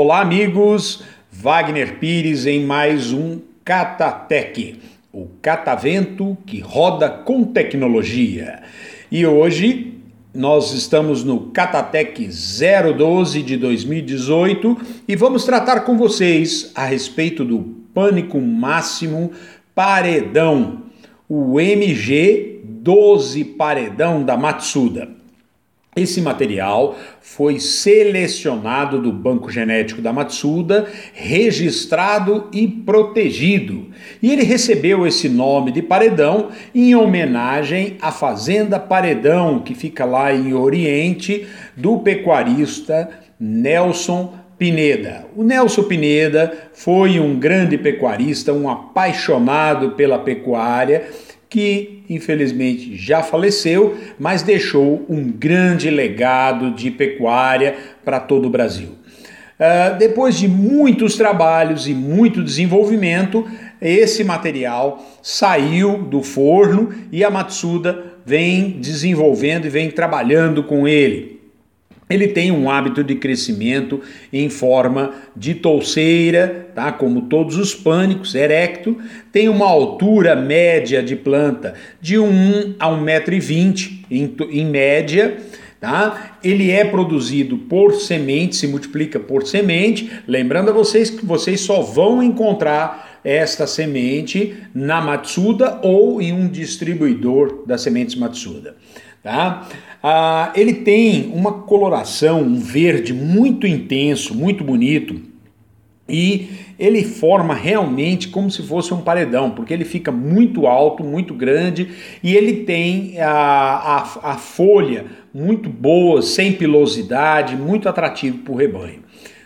Olá, amigos. Wagner Pires em mais um Catatec, o catavento que roda com tecnologia. E hoje nós estamos no Catatec 012 de 2018 e vamos tratar com vocês a respeito do pânico máximo paredão, o MG 12 paredão da Matsuda. Esse material foi selecionado do banco genético da Matsuda, registrado e protegido. E ele recebeu esse nome de paredão em homenagem à fazenda Paredão, que fica lá em Oriente, do pecuarista Nelson Pineda. O Nelson Pineda foi um grande pecuarista, um apaixonado pela pecuária que infelizmente já faleceu, mas deixou um grande legado de pecuária para todo o Brasil. Uh, depois de muitos trabalhos e muito desenvolvimento, esse material saiu do forno e a Matsuda vem desenvolvendo e vem trabalhando com ele. Ele tem um hábito de crescimento em forma de touceira, tá? Como todos os pânicos, erecto, tem uma altura média de planta de 1 a 1,20m em, em média. Tá? Ele é produzido por semente, se multiplica por semente. Lembrando a vocês que vocês só vão encontrar esta semente na Matsuda ou em um distribuidor das sementes Matsuda. Tá? Ah, ele tem uma coloração, um verde muito intenso, muito bonito. E ele forma realmente como se fosse um paredão, porque ele fica muito alto, muito grande e ele tem a, a, a folha muito boa, sem pilosidade, muito atrativo para o rebanho.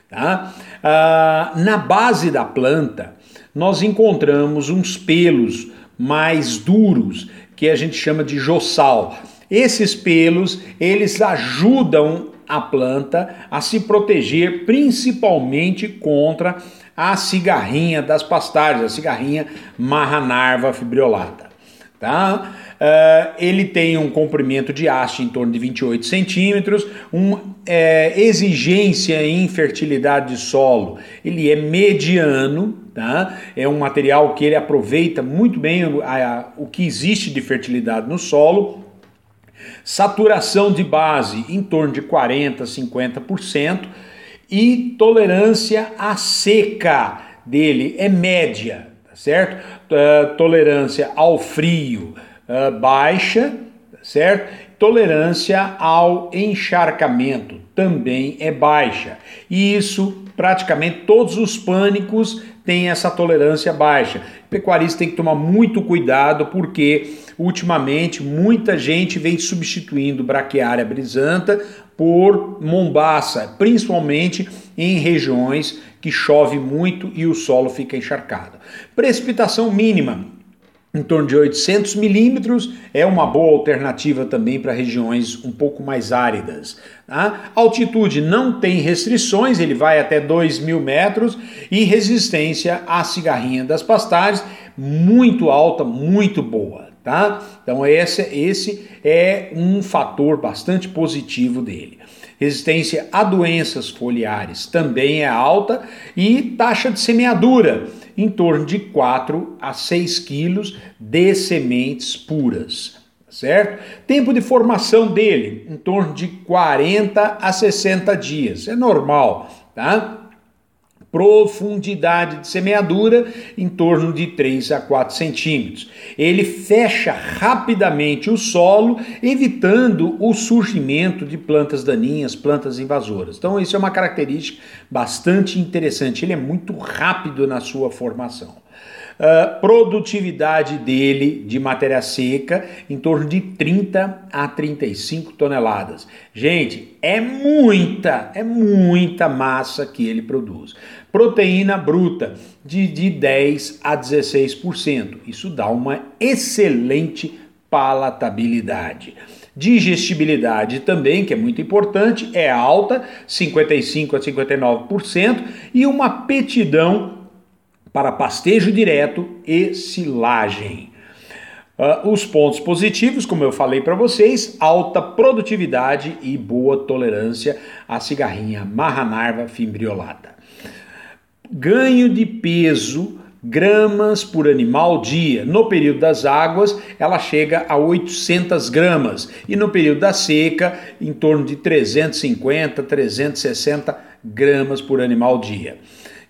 Tá? Ah, na base da planta, nós encontramos uns pelos mais duros que a gente chama de jossal. Esses pelos, eles ajudam a planta a se proteger principalmente contra a cigarrinha das pastagens, a cigarrinha marranarva fibriolata. Tá? Uh, ele tem um comprimento de haste em torno de 28 centímetros, uma é, exigência em fertilidade de solo, ele é mediano, tá? é um material que ele aproveita muito bem a, a, o que existe de fertilidade no solo, saturação de base em torno de 40, 50% e tolerância à seca dele é média, tá certo? Uh, tolerância ao frio uh, baixa, tá certo? Tolerância ao encharcamento também é baixa. E isso praticamente todos os pânicos têm essa tolerância baixa. O pecuarista tem que tomar muito cuidado porque ultimamente muita gente vem substituindo braquiária brisanta por mombaça, principalmente em regiões que chove muito e o solo fica encharcado. Precipitação mínima em torno de 800 milímetros é uma boa alternativa também para regiões um pouco mais áridas. Tá? Altitude não tem restrições, ele vai até 2 mil metros e resistência à cigarrinha das pastagens muito alta, muito boa. Tá? Então esse, esse é um fator bastante positivo dele. Resistência a doenças foliares também é alta e taxa de semeadura em torno de 4 a 6 quilos de sementes puras. Certo? Tempo de formação dele, em torno de 40 a 60 dias. É normal, tá? Profundidade de semeadura em torno de 3 a 4 centímetros. Ele fecha rapidamente o solo, evitando o surgimento de plantas daninhas, plantas invasoras. Então, isso é uma característica bastante interessante. Ele é muito rápido na sua formação. Uh, produtividade dele de matéria seca em torno de 30 a 35 toneladas. Gente, é muita, é muita massa que ele produz. Proteína bruta de, de 10 a 16%. Isso dá uma excelente palatabilidade. Digestibilidade também, que é muito importante, é alta, 55 a 59%, e uma apetidão para pastejo direto e silagem. Uh, os pontos positivos, como eu falei para vocês, alta produtividade e boa tolerância à cigarrinha marranarva fimbriolata. ganho de peso gramas por animal dia. No período das águas, ela chega a 800 gramas e no período da seca, em torno de 350, 360 gramas por animal dia.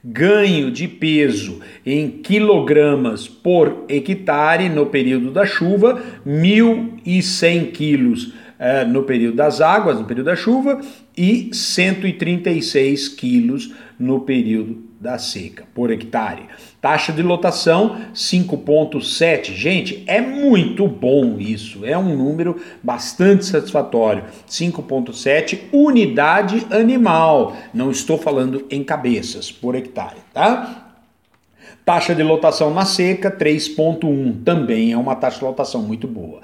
Ganho de peso em quilogramas por hectare no período da chuva, 1.100 quilos eh, no período das águas, no período da chuva, e 136 quilos no período da seca por hectare. Taxa de lotação 5.7. Gente, é muito bom isso. É um número bastante satisfatório. 5.7 unidade animal. Não estou falando em cabeças por hectare, tá? Taxa de lotação na seca 3.1. Também é uma taxa de lotação muito boa.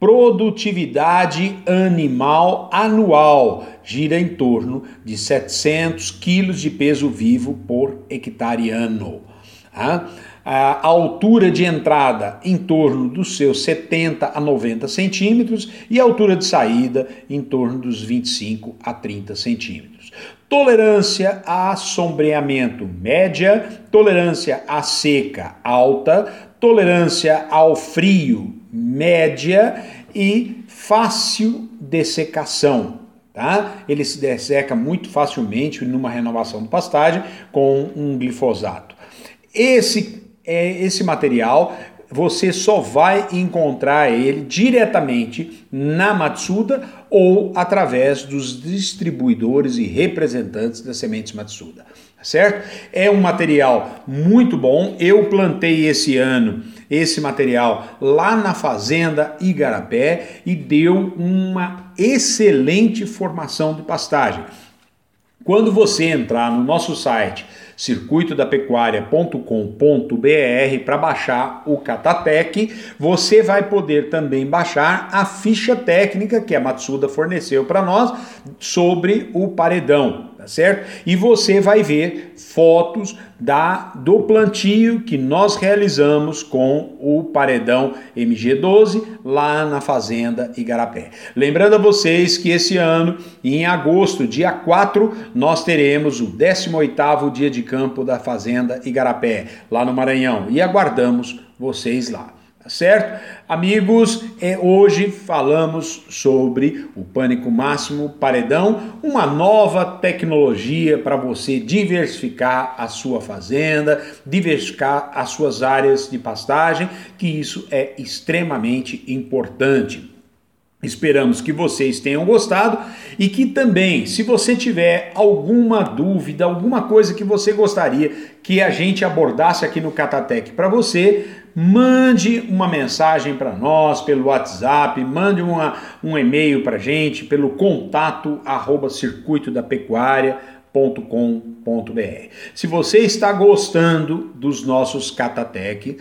Produtividade animal anual gira em torno de 700 quilos de peso vivo por hectare ano. A altura de entrada em torno dos seus 70 a 90 centímetros e a altura de saída em torno dos 25 a 30 centímetros. Tolerância a sombreamento média, tolerância à seca alta, tolerância ao frio média e fácil dessecação. Tá? Ele se desseca muito facilmente numa renovação de pastagem com um glifosato. Esse, é, esse material você só vai encontrar ele diretamente na Matsuda ou através dos distribuidores e representantes das sementes Matsuda, certo? É um material muito bom. Eu plantei esse ano esse material lá na fazenda Igarapé e deu uma excelente formação de pastagem. Quando você entrar no nosso site circuitodapecuária.com.br para baixar o Catatec, você vai poder também baixar a ficha técnica que a Matsuda forneceu para nós sobre o paredão certo? E você vai ver fotos da do plantio que nós realizamos com o paredão MG12 lá na fazenda Igarapé. Lembrando a vocês que esse ano, em agosto, dia 4, nós teremos o 18º dia de campo da fazenda Igarapé, lá no Maranhão, e aguardamos vocês lá. Tá certo? Amigos, é, hoje falamos sobre o pânico máximo paredão, uma nova tecnologia para você diversificar a sua fazenda, diversificar as suas áreas de pastagem, que isso é extremamente importante. Esperamos que vocês tenham gostado e que também, se você tiver alguma dúvida, alguma coisa que você gostaria que a gente abordasse aqui no Catatec para você, mande uma mensagem para nós pelo WhatsApp, mande uma, um e-mail para a gente pelo contato arroba circuitodapecuária.com.br. Se você está gostando dos nossos Catatec,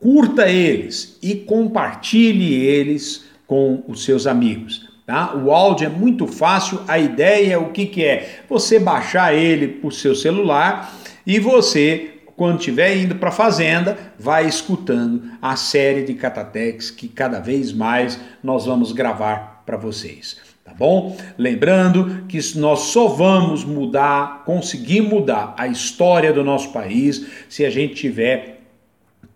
curta eles e compartilhe eles com os seus amigos. Tá? O áudio é muito fácil, a ideia é o que, que é? Você baixar ele por seu celular e você quando estiver indo para a fazenda, vai escutando a série de Catatex que cada vez mais nós vamos gravar para vocês. Tá bom? Lembrando que nós só vamos mudar, conseguir mudar a história do nosso país se a gente tiver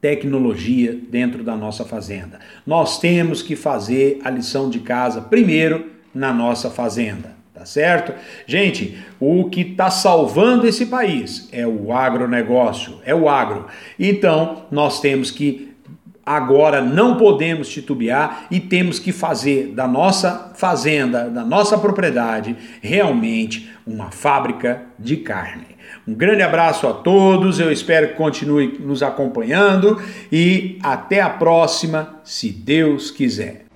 tecnologia dentro da nossa fazenda. Nós temos que fazer a lição de casa primeiro na nossa fazenda. Tá certo? Gente, o que está salvando esse país é o agronegócio, é o agro. Então, nós temos que agora não podemos titubear e temos que fazer da nossa fazenda, da nossa propriedade, realmente uma fábrica de carne. Um grande abraço a todos, eu espero que continue nos acompanhando e até a próxima, se Deus quiser.